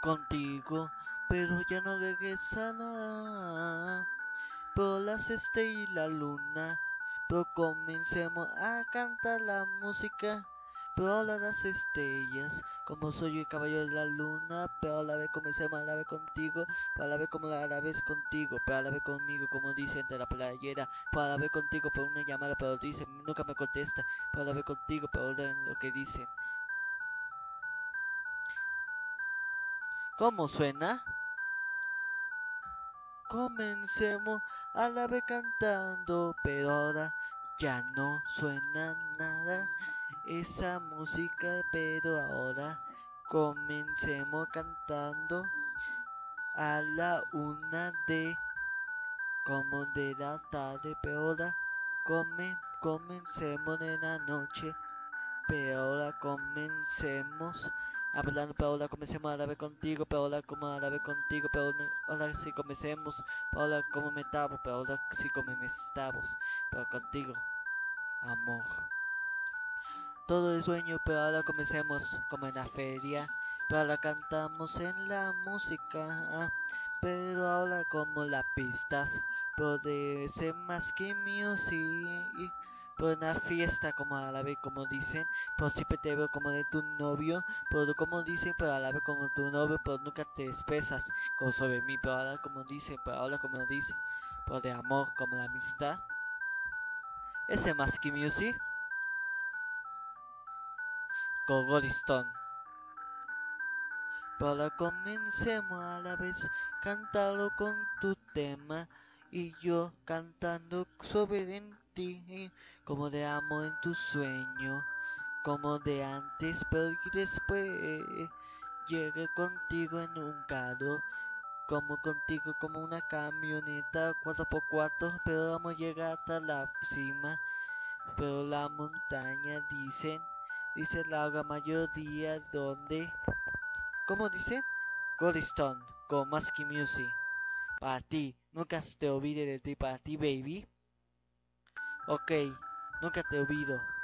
Contigo, pero ya no regresará. Por las estrellas y la luna, pero comencemos a cantar la música. Ahora las estrellas, como soy el caballo de la luna, pero a la vez comencemos a la vez contigo, pero a la vez como a la vez contigo, pero a la vez conmigo, como dicen de la playera, pero a la vez contigo por una llamada, pero dicen, nunca me contesta, pero a la vez contigo, pero lo que dicen. ¿Cómo suena? Comencemos a la vez cantando, pero ahora ya no suena nada esa música, pero ahora comencemos cantando a la una de como de la tarde, pero ahora comen, comencemos en la noche, pero ahora comencemos hablando, pero ahora comencemos vez contigo, pero ahora como vez contigo, pero ahora sí comencemos, pero ahora como me estamos, pero ahora me estamos, pero contigo, amor. Todo el sueño, pero ahora comencemos como en la feria, pero ahora cantamos en la música, pero ahora como las pistas, puede ser más que music por una fiesta como a la vez como dicen, pero siempre te veo como de tu novio, pero como dicen, pero a la vez como tu novio, pero nunca te expresas como sobre mí, pero ahora como dicen, pero ahora como dicen, pero de amor como la amistad. Ese más que music. Pero ahora comencemos a la vez, cantarlo con tu tema y yo cantando sobre en ti como de amo en tu sueño, como de antes, pero después. Llegué contigo en un carro, como contigo como una camioneta 4x4, pero vamos a llegar hasta la cima, pero la montaña dicen, dice la mayoría donde, ¿cómo dicen? Goldstone, con Musky Music. Para ti, nunca te olvide de ti, para ti, baby. Ok, nunca te olvido.